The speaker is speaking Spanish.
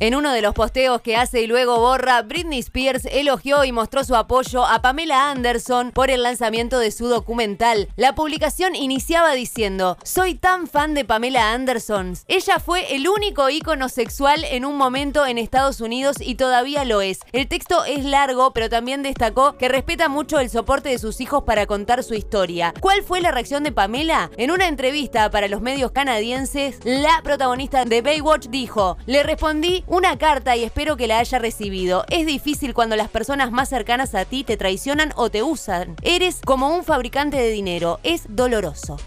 En uno de los posteos que hace y luego borra, Britney Spears elogió y mostró su apoyo a Pamela Anderson por el lanzamiento de su documental. La publicación iniciaba diciendo, soy tan fan de Pamela Anderson. Ella fue el único ícono sexual en un momento en Estados Unidos y todavía lo es. El texto es largo, pero también destacó que respeta mucho el soporte de sus hijos para contar su historia. ¿Cuál fue la reacción de Pamela? En una entrevista para los medios canadienses, la protagonista de Baywatch dijo, le respondí una carta y espero que la haya recibido. Es difícil cuando las personas más cercanas a ti te traicionan o te usan. Eres como un fabricante de dinero. Es doloroso.